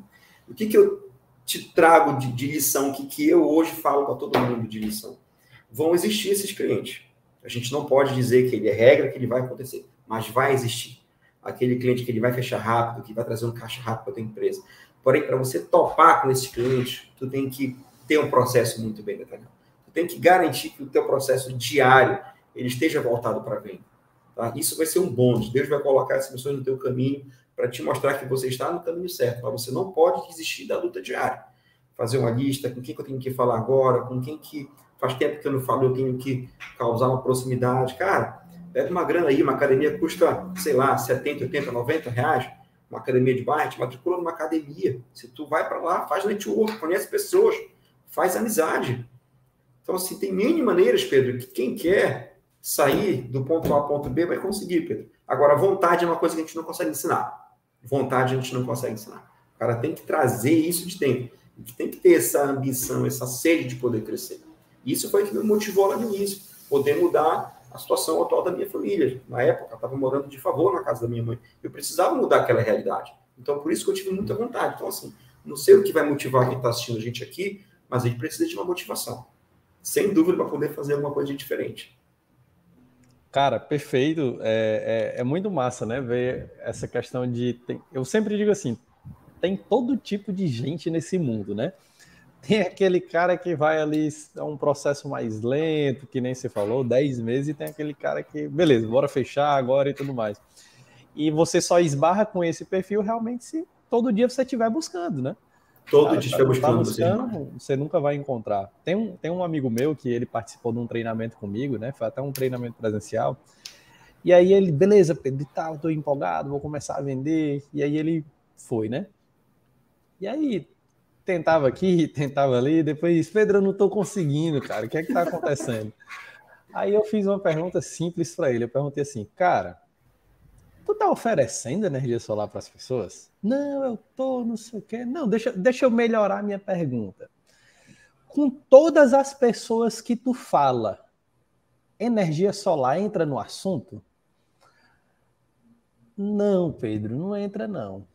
Speaker 2: O que, que eu te trago de, de lição, o que, que eu hoje falo para todo mundo de lição? Vão existir esses clientes. A gente não pode dizer que ele é regra, que ele vai acontecer, mas vai existir. Aquele cliente que ele vai fechar rápido, que vai trazer um caixa rápido para a tua empresa. Porém, para você topar com esses clientes, tu tem que ter um processo muito bem detalhado. Tu tem que garantir que o teu processo diário ele esteja voltado para a venda. Tá? Isso vai ser um bônus. Deus vai colocar essas pessoas no teu caminho para te mostrar que você está no caminho certo. Mas você não pode desistir da luta diária. Fazer uma lista, com quem que eu tenho que falar agora, com quem que faz tempo que eu não falo, eu tenho que causar uma proximidade. Cara, pega uma grana aí, uma academia custa, sei lá, 70, 80, 90 reais uma academia de bairro, te matricula numa academia. Se tu vai para lá, faz network, conhece pessoas, faz amizade. Então, assim, tem mil maneiras, Pedro, que quem quer sair do ponto A ao ponto B vai conseguir, Pedro. Agora, vontade é uma coisa que a gente não consegue ensinar. Vontade a gente não consegue ensinar. O cara tem que trazer isso de dentro. Tem que ter essa ambição, essa sede de poder crescer. Isso foi o que me motivou lá no início. Poder mudar a situação atual da minha família. Na época, eu estava morando de favor na casa da minha mãe. Eu precisava mudar aquela realidade. Então, por isso que eu tive muita vontade. Então, assim, não sei o que vai motivar quem está assistindo a gente aqui, mas a gente precisa de uma motivação. Sem dúvida, para poder fazer alguma coisa diferente.
Speaker 1: Cara, perfeito. É, é, é, muito massa, né? Ver essa questão de. Tem, eu sempre digo assim: tem todo tipo de gente nesse mundo, né? Tem aquele cara que vai ali, é um processo mais lento, que nem você falou, 10 meses, e tem aquele cara que, beleza, bora fechar agora e tudo mais. E você só esbarra com esse perfil realmente se todo dia você estiver buscando, né?
Speaker 2: Todo dia estiver tá buscando,
Speaker 1: buscando você nunca vai encontrar. Tem um, tem um amigo meu que ele participou de um treinamento comigo, né? Foi até um treinamento presencial. E aí ele, beleza, Pedro, e tal, tô empolgado, vou começar a vender. E aí ele foi, né? E aí tentava aqui, tentava ali, depois, Pedro, eu não estou conseguindo, cara, o que é que está acontecendo? Aí eu fiz uma pergunta simples para ele, eu perguntei assim, cara, tu tá oferecendo energia solar para as pessoas? Não, eu tô, não sei o quê. Não, deixa, deixa eu melhorar minha pergunta. Com todas as pessoas que tu fala, energia solar entra no assunto? Não, Pedro, não entra não.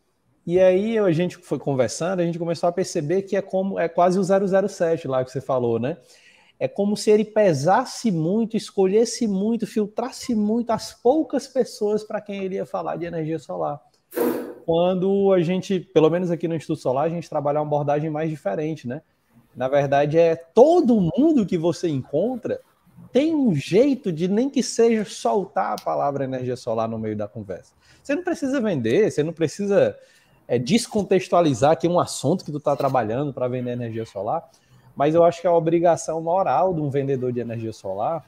Speaker 1: E aí a gente foi conversando, a gente começou a perceber que é como é quase o 007 lá que você falou, né? É como se ele pesasse muito, escolhesse muito, filtrasse muito as poucas pessoas para quem ele ia falar de energia solar. Quando a gente, pelo menos aqui no Instituto Solar, a gente trabalha uma abordagem mais diferente, né? Na verdade, é todo mundo que você encontra tem um jeito de nem que seja soltar a palavra energia solar no meio da conversa. Você não precisa vender, você não precisa é, descontextualizar aqui um assunto que tu está trabalhando para vender energia solar, mas eu acho que é a obrigação moral de um vendedor de energia solar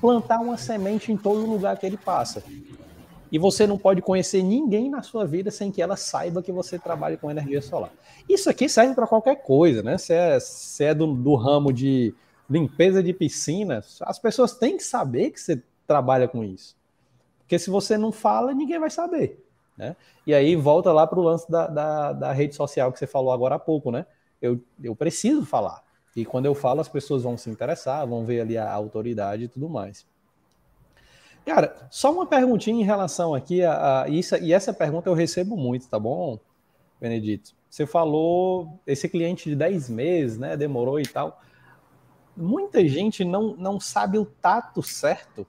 Speaker 1: plantar uma semente em todo lugar que ele passa. E você não pode conhecer ninguém na sua vida sem que ela saiba que você trabalha com energia solar. Isso aqui serve para qualquer coisa, né? Se é, se é do, do ramo de limpeza de piscina, as pessoas têm que saber que você trabalha com isso. Porque se você não fala, ninguém vai saber. Né? E aí volta lá para o lance da, da, da, rede social que você falou agora há pouco, né? Eu, eu preciso falar. E quando eu falo, as pessoas vão se interessar, vão ver ali a autoridade e tudo mais. Cara, só uma perguntinha em relação aqui a, a isso, e essa pergunta eu recebo muito, tá bom, Benedito? Você falou esse cliente de 10 meses, né? Demorou e tal. Muita gente não, não sabe o tato certo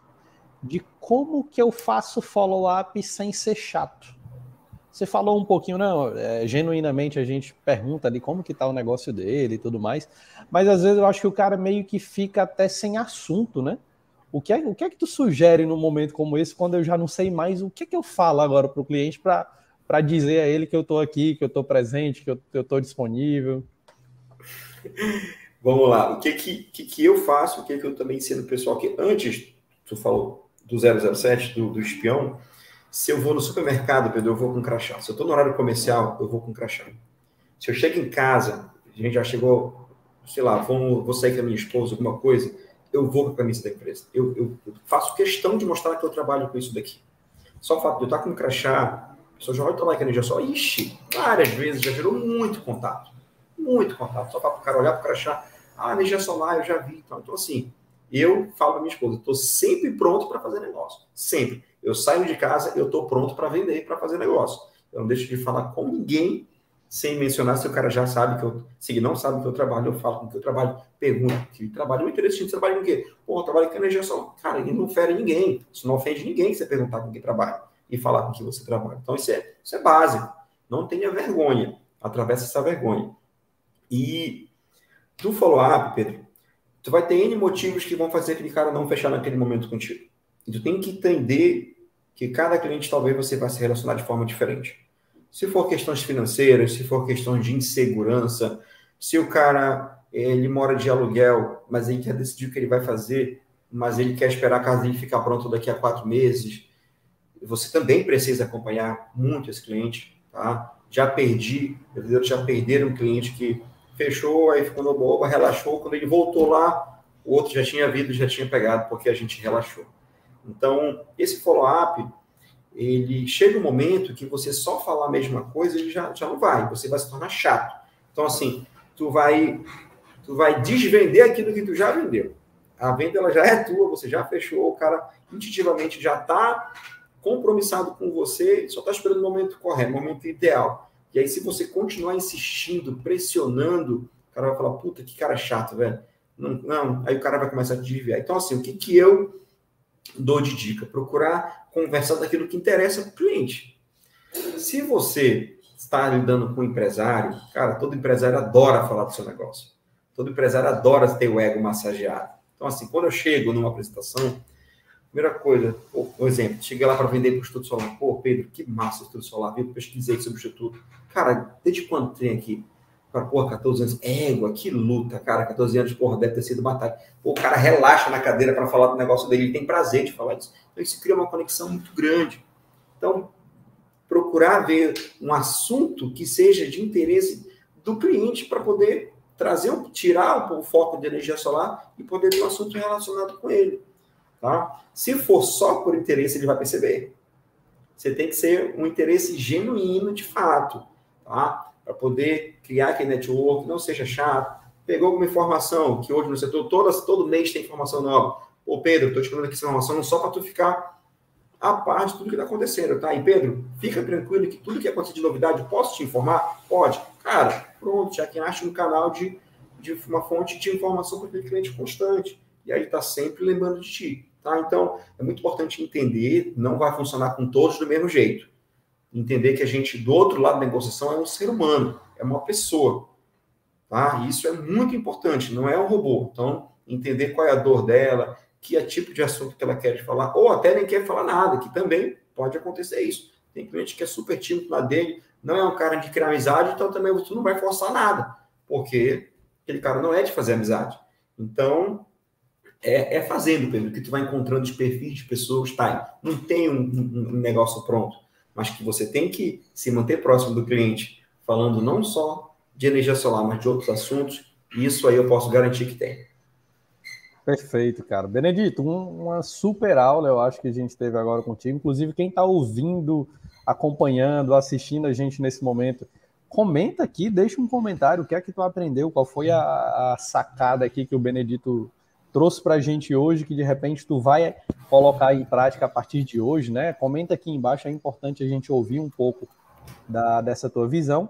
Speaker 1: de como que eu faço follow-up sem ser chato. Você falou um pouquinho, não, é, genuinamente a gente pergunta ali como que tá o negócio dele e tudo mais, mas às vezes eu acho que o cara meio que fica até sem assunto, né? O que é, o que, é que tu sugere num momento como esse, quando eu já não sei mais o que é que eu falo agora para o cliente para dizer a ele que eu estou aqui, que eu estou presente, que eu estou disponível?
Speaker 2: Vamos lá, o que que, que, que eu faço, o que, que eu também ensino o pessoal que antes, tu falou do 007, do, do espião, se eu vou no supermercado, Pedro, eu vou com crachá. Se eu estou no horário comercial, eu vou com crachá. Se eu chego em casa, a gente já chegou, sei lá, vou, vou sair com a minha esposa, alguma coisa, eu vou com a camisa da empresa. Eu, eu, eu, faço questão de mostrar que eu trabalho com isso daqui. Só o fato de eu estar com crachá, a pessoa já olha lá que energia só, ixi, várias vezes já gerou muito contato. Muito contato. Só para o cara olhar para o crachá, ah, energia solar, eu já vi. Então, então assim, eu falo para minha esposa, estou sempre pronto para fazer negócio. Sempre. Eu saio de casa, eu estou pronto para vender, para fazer negócio. Eu não deixo de falar com ninguém sem mencionar se o cara já sabe que eu, se ele não sabe que eu trabalho, eu falo com que eu trabalho, pergunto que trabalho, o interesse de trabalho com o quê? Pô, eu trabalho com energia. Cara, ele não fere ninguém, isso não ofende ninguém você perguntar com quem trabalha e falar com que você trabalha. Então, isso é, isso é básico. Não tenha vergonha, atravessa essa vergonha. E do follow-up, Pedro, tu vai ter N motivos que vão fazer aquele cara não fechar naquele momento contigo. E tem que entender que cada cliente talvez você vai se relacionar de forma diferente. Se for questões financeiras, se for questões de insegurança, se o cara ele mora de aluguel, mas ele quer decidir o que ele vai fazer, mas ele quer esperar a casa dele ficar pronta daqui a quatro meses, você também precisa acompanhar muito esse cliente, tá? Já perdi, já perderam um cliente que fechou, aí ficou no boba, relaxou, quando ele voltou lá, o outro já tinha vindo, já tinha pegado, porque a gente relaxou. Então, esse follow-up, ele chega um momento que você só falar a mesma coisa, ele já, já não vai, você vai se tornar chato. Então, assim, tu vai, tu vai desvender aquilo que tu já vendeu. A venda ela já é tua, você já fechou, o cara intuitivamente já está compromissado com você, só está esperando o momento correto, o momento ideal. E aí, se você continuar insistindo, pressionando, o cara vai falar, puta, que cara chato, velho. Não, não, aí o cara vai começar a desviar. Então, assim, o que, que eu dou de dica? Procurar conversar daquilo que interessa para o cliente. Se você está lidando com um empresário, cara, todo empresário adora falar do seu negócio. Todo empresário adora ter o ego massageado. Então, assim, quando eu chego numa apresentação, primeira coisa, por exemplo, cheguei lá para vender para o Instituto Solar. Pô, Pedro, que massa o Instituto Solar. Eu pesquisei sobre o Instituto. Cara, desde quando tem aqui? Cara, porra, 14 anos. Égua, que luta, cara. 14 anos, porra, deve ter sido batalha. Pô, o cara relaxa na cadeira para falar do negócio dele, ele tem prazer de falar disso. Então, isso cria uma conexão muito grande. Então, procurar ver um assunto que seja de interesse do cliente para poder trazer, tirar o foco de energia solar e poder ter um assunto relacionado com ele. Tá? Se for só por interesse, ele vai perceber. Você tem que ser um interesse genuíno de fato, tá? Para poder criar aquele network, não seja chato. Pegou alguma informação, que hoje no setor, todas, todo mês tem informação nova. Ô, Pedro, estou te falando aqui essa informação só para tu ficar a par de tudo que está acontecendo, tá? E, Pedro, fica tranquilo que tudo que acontecer de novidade, posso te informar? Pode. Cara, pronto, já que acha um canal de, de uma fonte de informação para aquele cliente constante. E aí está sempre lembrando de ti, tá? Então, é muito importante entender, não vai funcionar com todos do mesmo jeito entender que a gente, do outro lado da negociação, é um ser humano, é uma pessoa. Tá? Isso é muito importante, não é um robô. Então, entender qual é a dor dela, que é tipo de assunto que ela quer falar, ou até nem quer falar nada, que também pode acontecer isso. Tem cliente que é super tímido na dele, não é um cara de criar amizade, então também você não vai forçar nada, porque aquele cara não é de fazer amizade. Então, é, é fazendo, Pedro, que tu vai encontrando os perfis de pessoas, tá? Não tem um, um, um negócio pronto mas que você tem que se manter próximo do cliente, falando não só de energia solar, mas de outros assuntos, isso aí eu posso garantir que tem.
Speaker 1: Perfeito, cara. Benedito, um, uma super aula eu acho que a gente teve agora contigo. Inclusive, quem está ouvindo, acompanhando, assistindo a gente nesse momento, comenta aqui, deixa um comentário, o que é que tu aprendeu, qual foi a, a sacada aqui que o Benedito trouxe para a gente hoje, que de repente tu vai colocar em prática a partir de hoje, né? Comenta aqui embaixo, é importante a gente ouvir um pouco da, dessa tua visão.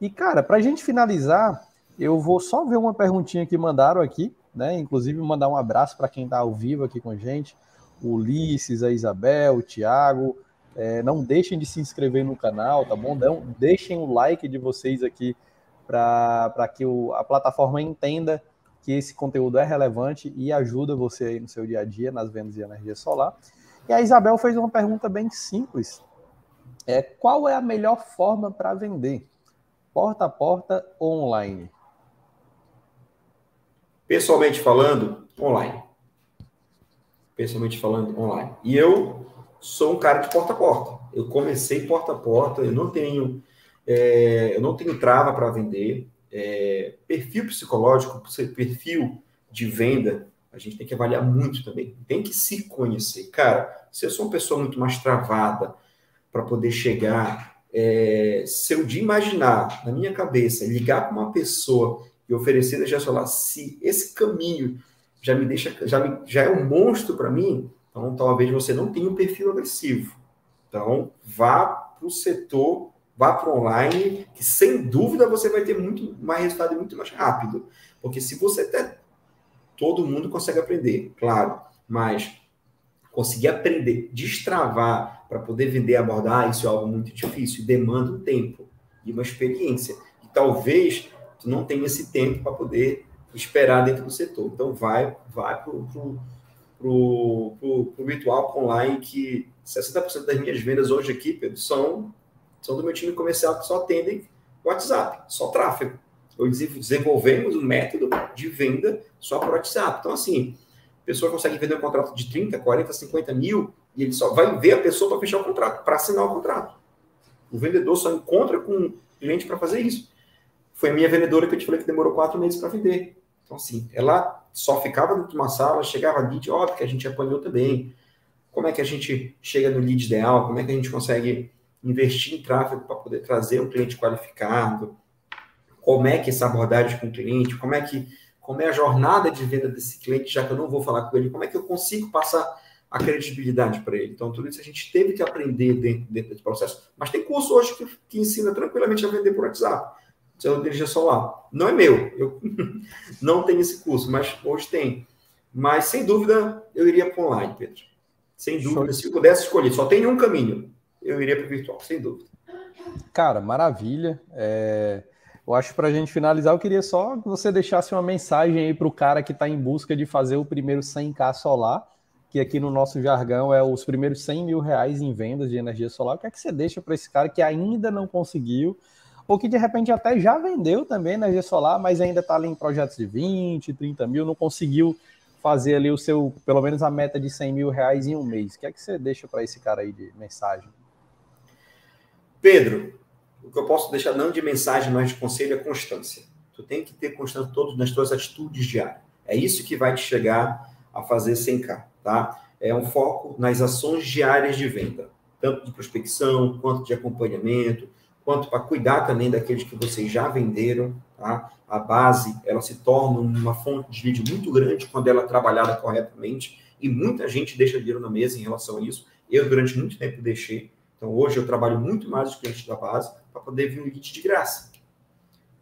Speaker 1: E, cara, para a gente finalizar, eu vou só ver uma perguntinha que mandaram aqui, né? Inclusive, mandar um abraço para quem está ao vivo aqui com a gente, o Ulisses, a Isabel, o Thiago. É, não deixem de se inscrever no canal, tá bom? Não, deixem o like de vocês aqui para que o, a plataforma entenda que esse conteúdo é relevante e ajuda você aí no seu dia a dia nas vendas de energia solar. E a Isabel fez uma pergunta bem simples. É, qual é a melhor forma para vender? Porta a porta ou online?
Speaker 2: Pessoalmente falando, online. Pessoalmente falando, online. E eu sou um cara de porta a porta. Eu comecei porta a porta, eu não tenho, é, eu não tenho trava para vender é, perfil psicológico, perfil de venda, a gente tem que avaliar muito também. Tem que se conhecer. Cara, se eu sou uma pessoa muito mais travada para poder chegar, é, se eu de imaginar na minha cabeça, ligar para uma pessoa e oferecer energia solar, se esse caminho já me deixa, já, me, já é um monstro para mim, então talvez você não tenha um perfil agressivo. Então, vá para o setor vá para online, que sem dúvida você vai ter muito mais resultado e muito mais rápido. Porque se você até. Todo mundo consegue aprender, claro, mas conseguir aprender, destravar para poder vender, abordar, isso é algo muito difícil, demanda um tempo e uma experiência. E talvez tu não tenha esse tempo para poder esperar dentro do setor. Então, vai, vai para o virtual online, que 60% das minhas vendas hoje aqui, Pedro, são, são do meu time comercial que só atendem WhatsApp, só tráfego. Eu desenvolvemos um método de venda só por WhatsApp. Então, assim, a pessoa consegue vender um contrato de 30, 40, 50 mil e ele só vai ver a pessoa para fechar o contrato, para assinar o contrato. O vendedor só encontra com o cliente para fazer isso. Foi a minha vendedora que eu te falei que demorou quatro meses para vender. Então, assim, ela só ficava dentro de uma sala, chegava lead, óbvio que a gente apanhou também. Como é que a gente chega no lead ideal? Como é que a gente consegue investir em tráfego para poder trazer um cliente qualificado? Como é que essa abordagem com o cliente? Como é que como é a jornada de venda desse cliente, já que eu não vou falar com ele? Como é que eu consigo passar a credibilidade para ele? Então, tudo isso a gente teve que aprender dentro, dentro desse processo. Mas tem curso hoje que, que ensina tranquilamente a vender por WhatsApp seu energia solar. Não é meu, eu não tenho esse curso, mas hoje tem. Mas sem dúvida eu iria para online, Pedro. Sem dúvida, Show. se eu pudesse escolher, só tem um caminho, eu iria para o virtual, sem dúvida.
Speaker 1: Cara, maravilha. É... Eu acho que para a gente finalizar, eu queria só que você deixasse uma mensagem aí para o cara que está em busca de fazer o primeiro 100k solar, que aqui no nosso jargão é os primeiros 100 mil reais em vendas de energia solar. O que é que você deixa para esse cara que ainda não conseguiu ou que de repente até já vendeu também energia solar, mas ainda está ali em projetos de 20, 30 mil, não conseguiu fazer ali o seu, pelo menos a meta de 100 mil reais em um mês. O que é que você deixa para esse cara aí de mensagem?
Speaker 2: Pedro, o que eu posso deixar não de mensagem, mas de conselho é constância. Tu tem que ter constância todos nas tuas atitudes diárias. É isso que vai te chegar a fazer 100k, tá? É um foco nas ações diárias de venda, tanto de prospecção quanto de acompanhamento, quanto para cuidar também daqueles que vocês já venderam. Tá? A base ela se torna uma fonte de lead muito grande quando ela é trabalhada corretamente e muita gente deixa dinheiro na mesa em relação a isso. Eu, durante muito tempo, deixei. Então, hoje eu trabalho muito mais os clientes da base para poder vir um lead de graça,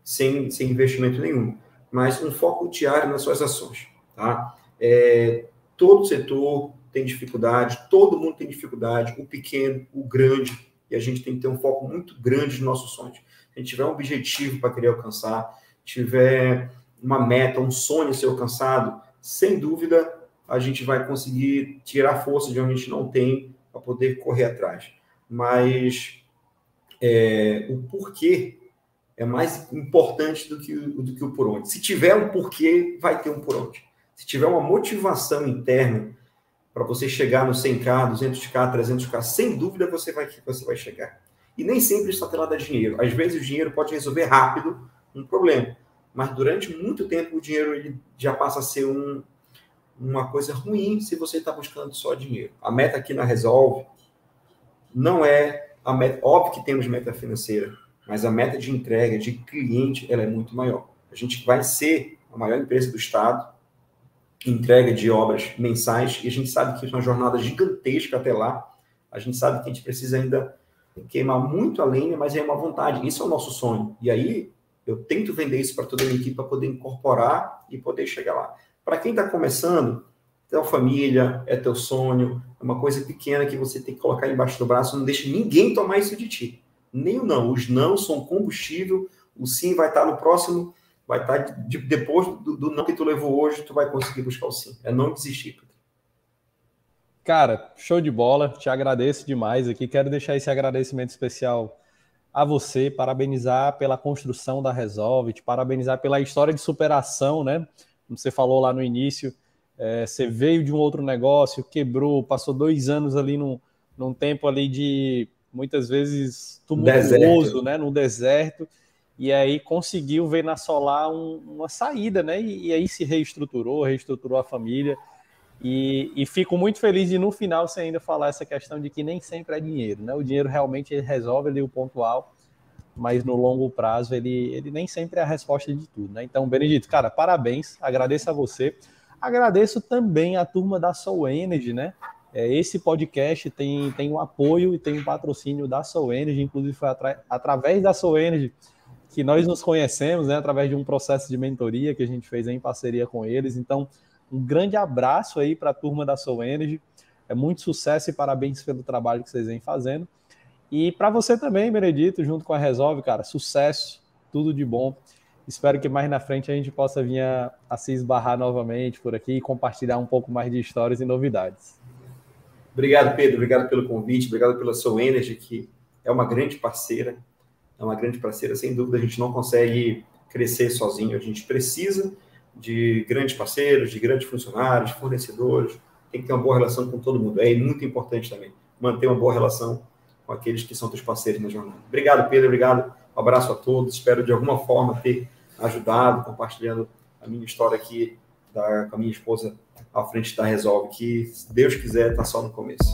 Speaker 2: sem, sem investimento nenhum. Mas um foco diário nas suas ações. Tá? É, todo setor tem dificuldade, todo mundo tem dificuldade, o pequeno, o grande, e a gente tem que ter um foco muito grande nos nossos sonhos. Se a gente tiver um objetivo para querer alcançar, tiver uma meta, um sonho a ser alcançado, sem dúvida a gente vai conseguir tirar força de onde a gente não tem para poder correr atrás. Mas é, o porquê é mais importante do que, do que o por onde. Se tiver um porquê, vai ter um por onde. Se tiver uma motivação interna para você chegar no 100k, 200k, 300k, sem dúvida você vai, você vai chegar. E nem sempre está atrelado a dinheiro. Às vezes o dinheiro pode resolver rápido um problema, mas durante muito tempo o dinheiro ele já passa a ser um, uma coisa ruim se você está buscando só dinheiro. A meta aqui na Resolve não é a meta, óbvio que temos meta financeira, mas a meta de entrega de cliente ela é muito maior. A gente vai ser a maior empresa do estado, entrega de obras mensais, e a gente sabe que é uma jornada gigantesca até lá. A gente sabe que a gente precisa ainda queimar muito a lenha, mas é uma vontade. Isso é o nosso sonho. E aí eu tento vender isso para toda a minha equipe para poder incorporar e poder chegar lá. Para quem está começando, tua família, é teu sonho, é uma coisa pequena que você tem que colocar embaixo do braço, não deixe ninguém tomar isso de ti. Nem o não. Os não são combustível, o sim vai estar no próximo vai estar de, depois do, do, não que tu levou hoje, tu vai conseguir buscar o sim. É não desistir, Pedro.
Speaker 1: Cara, show de bola. Te agradeço demais aqui. Quero deixar esse agradecimento especial a você, parabenizar pela construção da Resolve, te parabenizar pela história de superação, né? Como você falou lá no início, é, você veio de um outro negócio, quebrou, passou dois anos ali num, num tempo ali de muitas vezes tumultuoso, deserto. né? No deserto e aí conseguiu ver na Solar um, uma saída, né? E, e, aí se reestruturou, reestruturou a família. E, e, fico muito feliz de no final você ainda falar essa questão de que nem sempre é dinheiro, né? O dinheiro realmente resolve ali o pontual, mas no longo prazo ele, ele nem sempre é a resposta de tudo, né? Então, Benedito, cara, parabéns, agradeço a você. Agradeço também a turma da Soul Energy, né? É, esse podcast tem, tem o apoio e tem o patrocínio da Soul Energy, inclusive foi atra através da Soul Energy que nós nos conhecemos né, através de um processo de mentoria que a gente fez em parceria com eles. Então, um grande abraço aí para a turma da Soul Energy. É muito sucesso e parabéns pelo trabalho que vocês vêm fazendo. E para você também, Benedito, junto com a Resolve, cara, sucesso, tudo de bom. Espero que mais na frente a gente possa vir a, a se esbarrar novamente por aqui e compartilhar um pouco mais de histórias e novidades.
Speaker 2: Obrigado, Pedro. Obrigado pelo convite. Obrigado pela sua Energy, que é uma grande parceira. É uma grande parceira. Sem dúvida, a gente não consegue crescer sozinho. A gente precisa de grandes parceiros, de grandes funcionários, fornecedores. Tem que ter uma boa relação com todo mundo. É muito importante também manter uma boa relação com aqueles que são teus parceiros na jornada. Obrigado, Pedro. Obrigado. Um abraço a todos. Espero de alguma forma ter ajudado, compartilhando a minha história aqui da, com a minha esposa à frente da Resolve, que, se Deus quiser, está só no começo.